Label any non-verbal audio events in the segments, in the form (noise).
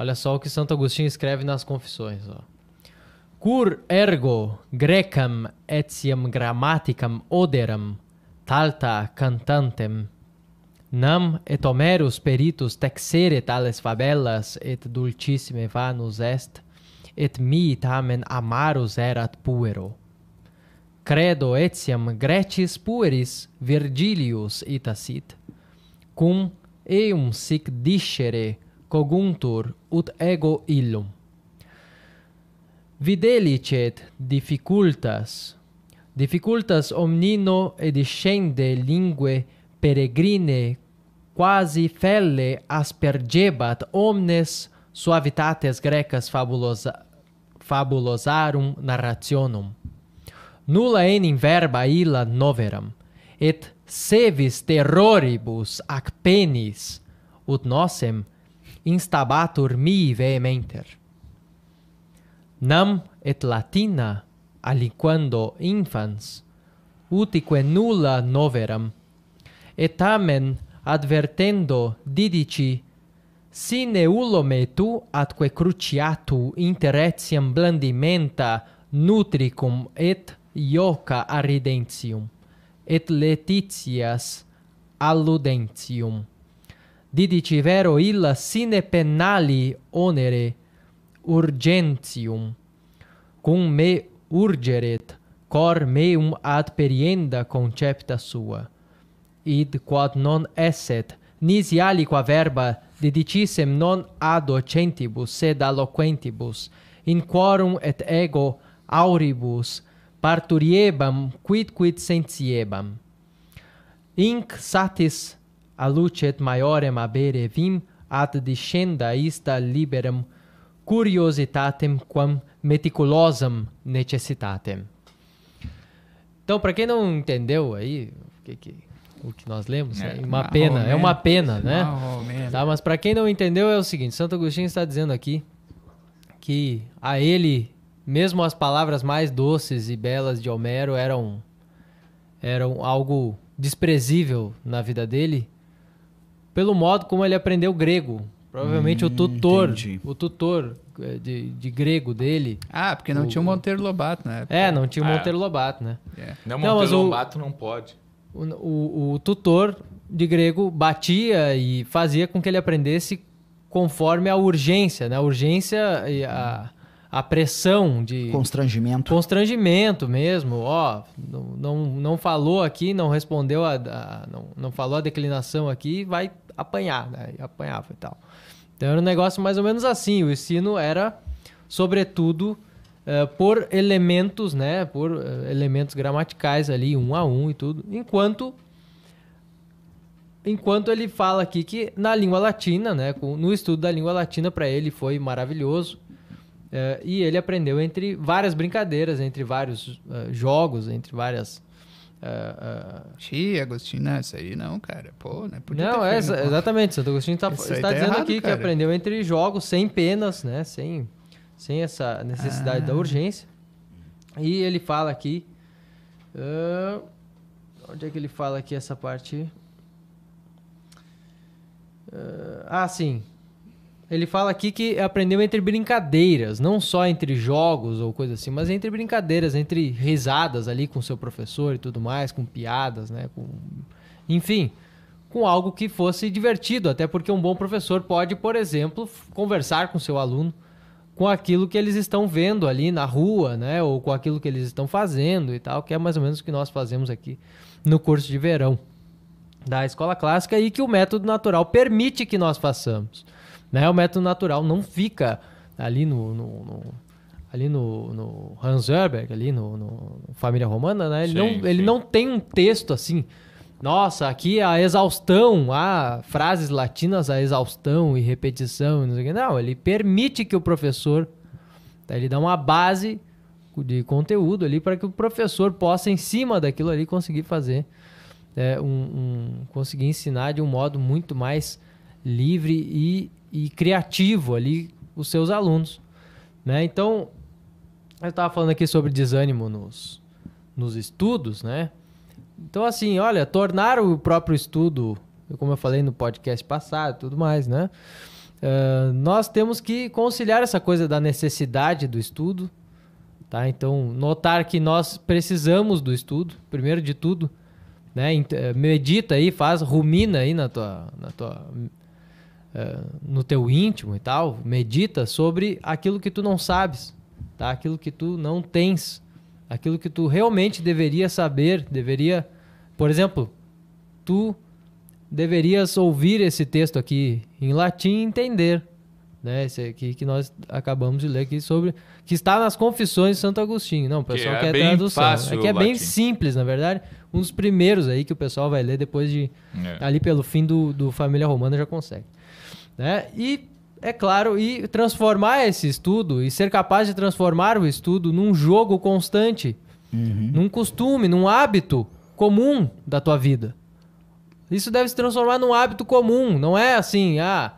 Olha só o que Santo Agostinho escreve nas Confissões. Ó. Cur ergo grecam etiam grammaticam oderam talta cantantem nam et Homerus peritus texere tales fabellas et dulcissime vanus est et mi tamen amarus erat puero credo etiam Grecis pueris Virgilius ita sit cum eum sic discere coguntur ut ego illum. Videlicet difficultas, difficultas omnino ediscende lingue peregrine quasi felle aspergebat omnes suavitates grecas fabulosa fabulosarum narrationum. Nulla enim verba illa noveram, et sevis terroribus ac penis, ut nosem instabatur mi vehementer. Nam et latina aliquando infans, utique nulla noveram, et amen advertendo didici, sine ulome tu atque cruciatu inter etiam blandimenta nutricum et ioca aridentium, et letitias alludentium didici vero illa sine penali onere urgentium. Cum me urgeret cor meum ad perienda concepta sua. Id quod non esset nisi aliqua verba didicissem non docentibus sed alloquentibus in quorum et ego auribus parturiebam quid quid sentiebam. Inc satis alucet maiorem abere vim ad discenda ista liberam curiositatem quam meticulosam necessitatem então para quem não entendeu aí o que que o que nós lemos. É, uma pena, é uma pena, né? Tá, mas para quem não entendeu é o seguinte, Santo Agostinho está dizendo aqui que a ele, mesmo as palavras mais doces e belas de Homero eram eram algo desprezível na vida dele, pelo modo como ele aprendeu grego. Provavelmente hum, o tutor, entendi. o tutor é, de, de grego dele. Ah, porque não o, tinha o Monteiro Lobato, né? É, não tinha o ah. Monteiro Lobato, né? É. Não, não Monteiro Lobato não pode o, o, o tutor de grego batia e fazia com que ele aprendesse conforme a urgência, né? A urgência e a, a pressão de... Constrangimento. Constrangimento mesmo. Ó, não, não, não falou aqui, não respondeu, a, a, não, não falou a declinação aqui, vai apanhar, né? E apanhava e tal. Então era um negócio mais ou menos assim. O ensino era, sobretudo uh, por elementos, né? Por uh, elementos gramaticais ali, um a um e tudo. Enquanto enquanto ele fala aqui que na língua latina, né, no estudo da língua latina para ele foi maravilhoso uh, e ele aprendeu entre várias brincadeiras, entre vários uh, jogos, entre várias uh, uh... Agostinho, não, isso aí não, cara. Pô, né? não, é, exatamente. Santo Agostinho tá, está tá dizendo errado, aqui cara. que aprendeu entre jogos sem penas, né? Sem sem essa necessidade ah. da urgência. E ele fala aqui. Uh, onde é que ele fala aqui essa parte? Uh, ah, sim. Ele fala aqui que aprendeu entre brincadeiras, não só entre jogos ou coisa assim, mas entre brincadeiras, entre risadas ali com seu professor e tudo mais, com piadas, né? Com... Enfim, com algo que fosse divertido, até porque um bom professor pode, por exemplo, conversar com seu aluno com aquilo que eles estão vendo ali na rua, né? Ou com aquilo que eles estão fazendo e tal, que é mais ou menos o que nós fazemos aqui no curso de verão da escola clássica e que o método natural permite que nós façamos. Né? O método natural não fica ali no, no, no ali no, no Hans Herberg, ali no, no Família Romana, né? Ele, sim, não, sim. ele não tem um texto assim nossa, aqui a exaustão, há frases latinas a exaustão e repetição, não sei o que. Não, ele permite que o professor, tá, ele dá uma base de conteúdo ali para que o professor possa, em cima daquilo ali, conseguir fazer, é, um, um, conseguir ensinar de um modo muito mais livre e, e criativo ali os seus alunos. Né? Então, eu estava falando aqui sobre desânimo nos, nos estudos, né? Então, assim, olha, tornar o próprio estudo, como eu falei no podcast passado tudo mais, né? uh, nós temos que conciliar essa coisa da necessidade do estudo, tá? Então, notar que nós precisamos do estudo, primeiro de tudo, né? Eh, medita aí, faz, rumina aí na tua, na tua no teu íntimo e tal, medita sobre aquilo que tu não sabes, tá? Aquilo que tu não tens, aquilo que tu realmente deveria saber, deveria, por exemplo, tu deverias ouvir esse texto aqui em latim e entender, né? Esse aqui que nós acabamos de ler aqui sobre que está nas Confissões de Santo Agostinho. Não, o pessoal que é quer tradução. Fácil, é que é bem simples, na verdade. Um dos primeiros aí que o pessoal vai ler depois de é. ali pelo fim do, do Família Romana já consegue, né? E é claro, e transformar esse estudo e ser capaz de transformar o estudo num jogo constante, uhum. num costume, num hábito comum da tua vida. Isso deve se transformar num hábito comum, não é assim, ah,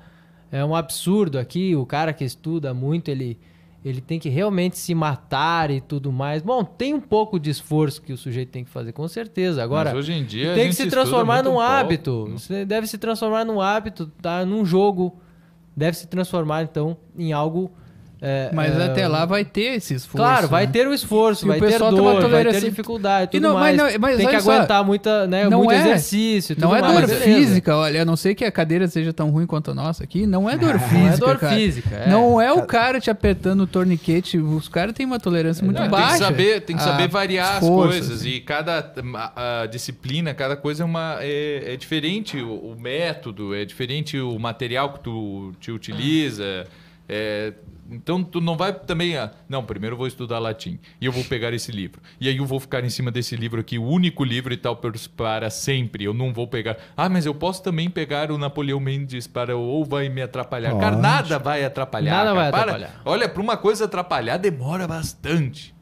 é um absurdo aqui, o cara que estuda muito, ele ele tem que realmente se matar e tudo mais. Bom, tem um pouco de esforço que o sujeito tem que fazer, com certeza. Agora, Mas hoje em dia tem que se transformar num hábito. Você deve se transformar num hábito, tá? Num jogo. Deve se transformar, então, em algo é, mas é, até lá vai ter esse esforço. Claro, vai né? ter o esforço, e vai o ter dor, vai ter dificuldade, tudo não, mais. Mas, não, mas tem que aguentar só, muita, né, não muito é, exercício, Não é mais, dor física, olha, a não ser que a cadeira seja tão ruim quanto a nossa aqui, não é (laughs) dor física, Não é dor cara. física, é. Não é o cara te apertando o torniquete, os caras têm uma tolerância muito não, baixa. Tem que saber, tem que saber variar as coisas e cada a, a disciplina, cada coisa é, uma, é, é diferente o, o, método, é diferente o material que tu te utiliza, é, então tu não vai também. Ah, não, primeiro eu vou estudar latim e eu vou pegar esse livro. E aí eu vou ficar em cima desse livro aqui, o único livro e tal para sempre. Eu não vou pegar. Ah, mas eu posso também pegar o Napoleão Mendes para ou vai me atrapalhar. Pode. Cara, nada vai atrapalhar. Nada cara. vai atrapalhar. Para, olha, para uma coisa atrapalhar demora bastante.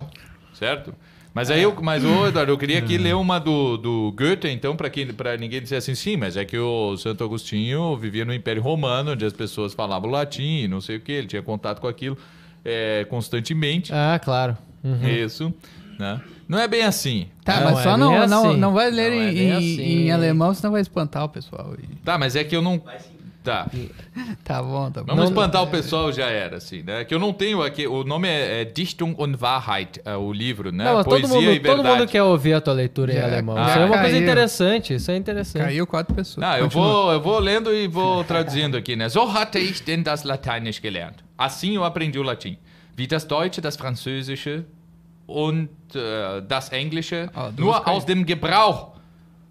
Certo? Mas aí eu, mas ô Eduardo, eu queria aqui ler uma do, do Goethe, então, para para ninguém dizer assim, sim, mas é que o Santo Agostinho vivia no Império Romano, onde as pessoas falavam latim, não sei o que, ele tinha contato com aquilo é, constantemente. Ah, claro. Uhum. Isso, né? Não é bem assim. Tá, não, mas só é não, não, assim. não vai ler não é em, é assim. em, alemão, senão vai espantar o pessoal. Tá, mas é que eu não. Tá. (laughs) tá bom, tá bom. Vamos espantar o pessoal, já era, assim, né? Que eu não tenho aqui. O nome é, é Dichtung und Wahrheit, é o livro, né? Não, Poesia todo mundo, e verdade. Todo mundo quer ouvir a tua leitura em alemão. Ah, isso é uma caiu. coisa interessante, isso é interessante. Caiu quatro pessoas. Não, eu vou, eu vou lendo e vou traduzindo aqui, né? So hatte ich denn das Lateinisch gelernt. Assim eu aprendi o latim. Wie das Deutsche, das Französische und uh, das Englische, oh, nur aus dem Gebrauch.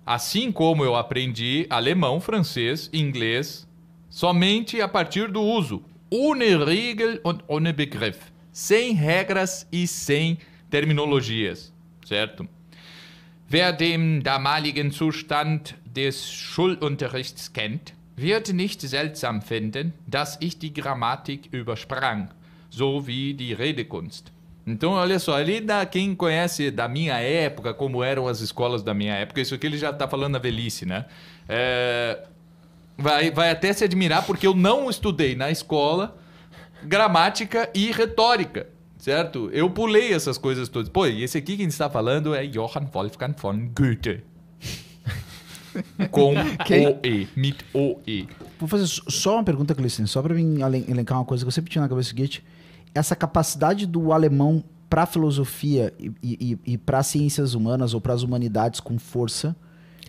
Assim como eu aprendi alemão, francês, inglês, somente a partir do uso. Ohne Regel und ohne Begriff. Sem regras e sem terminologias, certo? Wer den damaligen Zustand des Schulunterrichts kennt, wird nicht seltsam finden, dass ich die Grammatik übersprang, so wie die Redekunst. Então, olha só, ali da, quem conhece da minha época, como eram as escolas da minha época, isso aqui ele já está falando na velhice, né? É, vai, vai até se admirar porque eu não estudei na escola gramática e retórica, certo? Eu pulei essas coisas todas. Pô, e esse aqui que a gente está falando é Johann Wolfgang von Goethe. Com O-E, mit O-E. Vou fazer só uma pergunta, Cleiton, só para mim elencar uma coisa que eu sempre tinha na cabeça seguinte. Essa capacidade do alemão para filosofia e, e, e para ciências humanas ou para as humanidades com força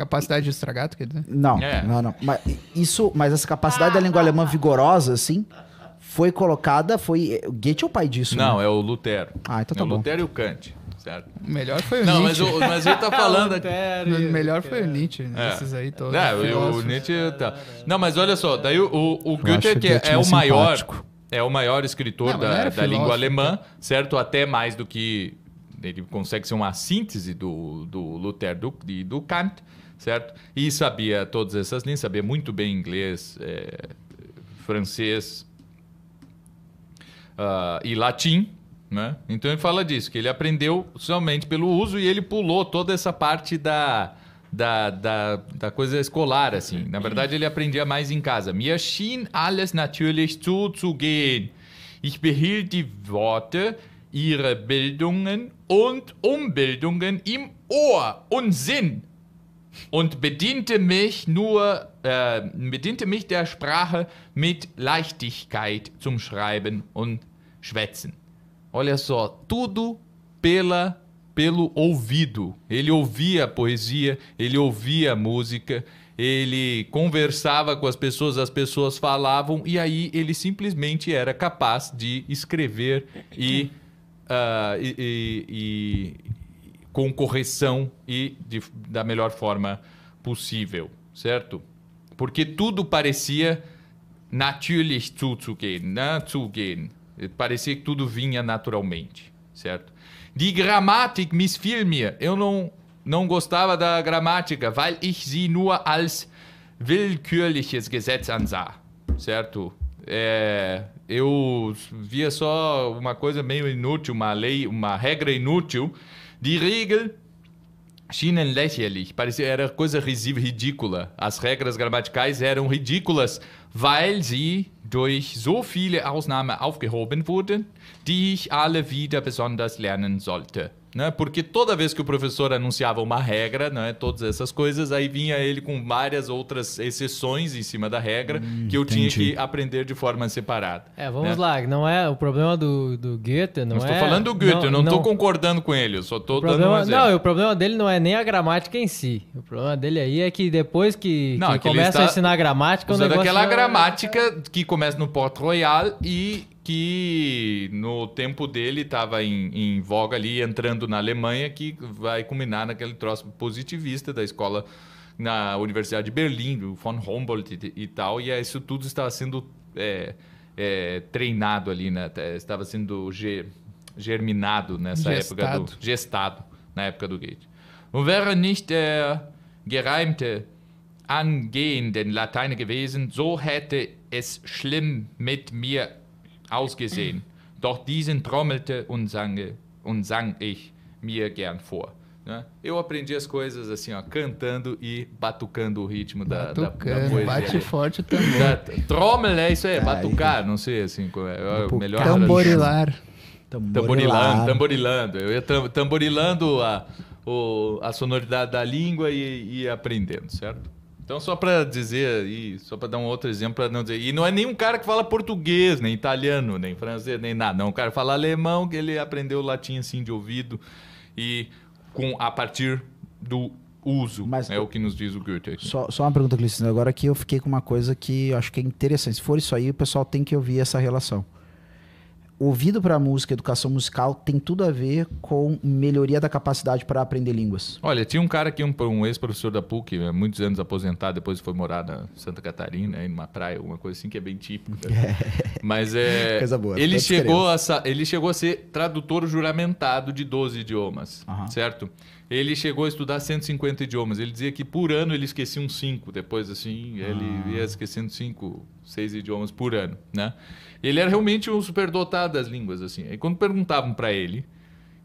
Capacidade de estragar, tu quer dizer? Não, é. não, não. Mas, isso, mas essa capacidade da língua alemã vigorosa, assim, foi colocada, foi... O Goethe é o pai disso, Não, né? é o Lutero. Ah, então tá é bom. o Lutero e o Kant. Certo. O melhor foi o não, Nietzsche. Não, mas, mas ele tá (laughs) falando... o melhor foi o Nietzsche, é. esses aí todos. É, o, o Nietzsche... Tá. Não, mas olha só, daí o, o, o Goethe é, que é, é o maior... É o maior escritor não, da, da língua alemã, tá? certo? Até mais do que... Ele consegue ser uma síntese do, do Lutero do, do Kant certo? E sabia todas essas línguas, sabia muito bem inglês, é, francês uh, e latim, né? Então ele fala disso, que ele aprendeu somente pelo uso e ele pulou toda essa parte da, da, da, da coisa escolar, assim. Na verdade, ele aprendia mais em casa. Mir schien alles natürlich zuzugehen. Ich behielt die Worte, ihre Bildungen und Umbildungen im Ohr und Sinn und bediente mich nur, äh, bediente mich der Sprache mit Leichtigkeit zum Schreiben und Schwätzen. Olha só, tudo pela pelo ouvido. Ele ouvia a poesia, ele ouvia a música, ele conversava com as pessoas, as pessoas falavam e aí ele simplesmente era capaz de escrever e, uh, (laughs) e, e, e com correção e de, da melhor forma possível, certo? Porque tudo parecia natürlich zuzugehen, né? zugehen. Parecia que tudo vinha naturalmente, certo? Die Grammatik missfiel mir. Eu não, não gostava da gramática, weil ich sie nur als willkürliches Gesetz ansah, certo? É, eu via só uma coisa meio inútil, uma lei, uma regra inútil. Die Regel schienen lächerlich, parecia era coisa risível, ridícula. As regras gramaticais eram ridículas, weil sie durch so viele Ausnahmen aufgehoben wurden, die ich alle wieder besonders lernen sollte. Né? Porque toda vez que o professor anunciava uma regra, né, todas essas coisas, aí vinha ele com várias outras exceções em cima da regra hum, que eu entendi. tinha que aprender de forma separada. É, vamos né? lá, não é o problema do, do Goethe, não, não é... estou falando do Goethe, não, eu não estou concordando com ele, eu só estou dando um exemplo. Não, o problema dele não é nem a gramática em si. O problema dele aí é que depois que, não, que, é que começa a ensinar gramática... Usando o aquela gramática que começa no Port Royal e que no tempo dele estava em, em, voga ali, entrando na Alemanha, que vai culminar naquele troço positivista da escola na Universidade de Berlim, do von Humboldt e, e tal, e isso tudo estava sendo é, é, treinado ali, né? estava sendo ge, germinado nessa gestado. época do gestado na época do Goethe. Und wäre nicht der gereimte angehenden Latein gewesen, so hätte es schlimm mit mir ausgesehen. Doch diesen trommelte und sang, und sang ich mir gern vor. Né? Eu aprendi as coisas assim, ó, cantando e batucando o ritmo da, da, da poesia. Bate forte também. Trommel é isso aí, é, batucar, não sei assim, é, é melhor. Tamborilar. Tamborilando, tamborilando. Eu ia tamborilando a, o, a sonoridade da língua e, e aprendendo, certo? Então, só para dizer aí, só para dar um outro exemplo, para não dizer. E não é nenhum cara que fala português, nem italiano, nem francês, nem nada. Não, um cara fala alemão, que ele aprendeu latim assim de ouvido e com a partir do uso. Mas, é o que nos diz o Goethe. Aqui. Só, só uma pergunta, Cristina. Agora aqui eu fiquei com uma coisa que eu acho que é interessante. Se for isso aí, o pessoal tem que ouvir essa relação ouvido para música, educação musical, tem tudo a ver com melhoria da capacidade para aprender línguas. Olha, tinha um cara aqui, um, um ex-professor da PUC, há muitos anos aposentado, depois foi morar na Santa Catarina, em uma praia, uma coisa assim que é bem típica. É. (laughs) Mas é. Coisa boa. Ele chegou, a, ele chegou a ser tradutor juramentado de 12 idiomas, uhum. certo? Ele chegou a estudar 150 idiomas. Ele dizia que por ano ele esquecia uns 5. Depois, assim, ele ah. ia esquecendo 5, 6 idiomas por ano, né? Ele era realmente um superdotado das línguas, assim. E quando perguntavam para ele,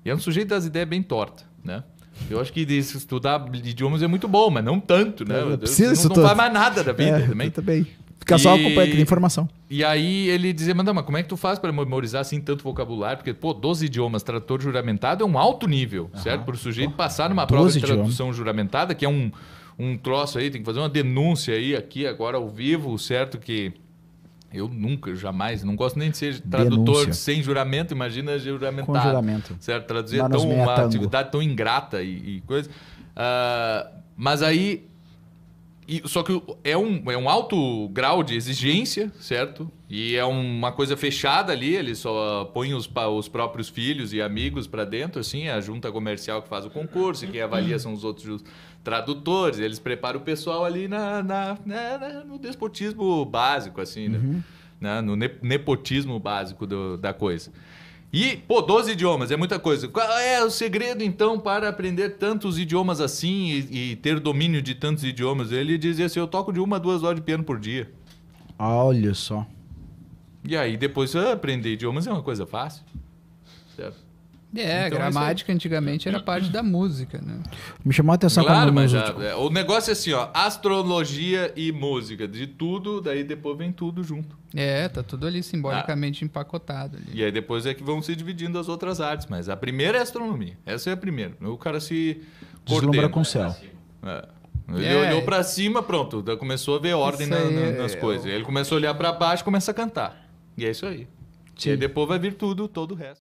e é um sujeito das ideias bem tortas, né? Eu acho que estudar idiomas é muito bom, mas não tanto, né? Não, precisa não, não faz mais nada da vida é, também. também. Fica e, só acompanhando informação. E aí ele dizia, mas, mas como é que tu faz para memorizar assim tanto vocabulário? Porque, pô, 12 idiomas, tradutor juramentado é um alto nível, certo? Para o sujeito passar numa prova de tradução idiomas. juramentada, que é um, um troço aí, tem que fazer uma denúncia aí, aqui, agora ao vivo, certo? Que eu nunca, jamais, não gosto nem de ser tradutor Denúncia. sem juramento, imagina juramentado. Com juramento. Certo? Traduzir é tão, uma tango. atividade tão ingrata e, e coisa. Uh, mas aí. E, só que é um, é um alto grau de exigência, certo? E é uma coisa fechada ali, ele só põe os, os próprios filhos e amigos para dentro, assim, a junta comercial que faz o concurso, e quem avalia são os outros tradutores, eles preparam o pessoal ali na, na, na, na no despotismo básico, assim, né? uhum. né? no nepotismo básico do, da coisa. E, pô, 12 idiomas, é muita coisa. Qual é o segredo, então, para aprender tantos idiomas assim e, e ter domínio de tantos idiomas? Ele dizia assim: eu toco de uma a duas horas de piano por dia. Olha só. E aí, depois, aprender idiomas é uma coisa fácil. Certo? É, então, gramática é... antigamente era parte da música, né? Me chamou a atenção claro, mas já, é, o negócio é assim, ó, astrologia e música, de tudo, daí depois vem tudo junto. É, tá tudo ali simbolicamente ah. empacotado. Ali. E aí depois é que vão se dividindo as outras artes, mas a primeira é a astronomia. Essa é a primeira. O cara se deslumbra com o céu. É. Ele é. olhou para cima, pronto, começou a ver ordem na, na, nas é, coisas. Ele começou a olhar para baixo, começa a cantar. E é isso aí. Sim. E depois vai vir tudo, todo o resto.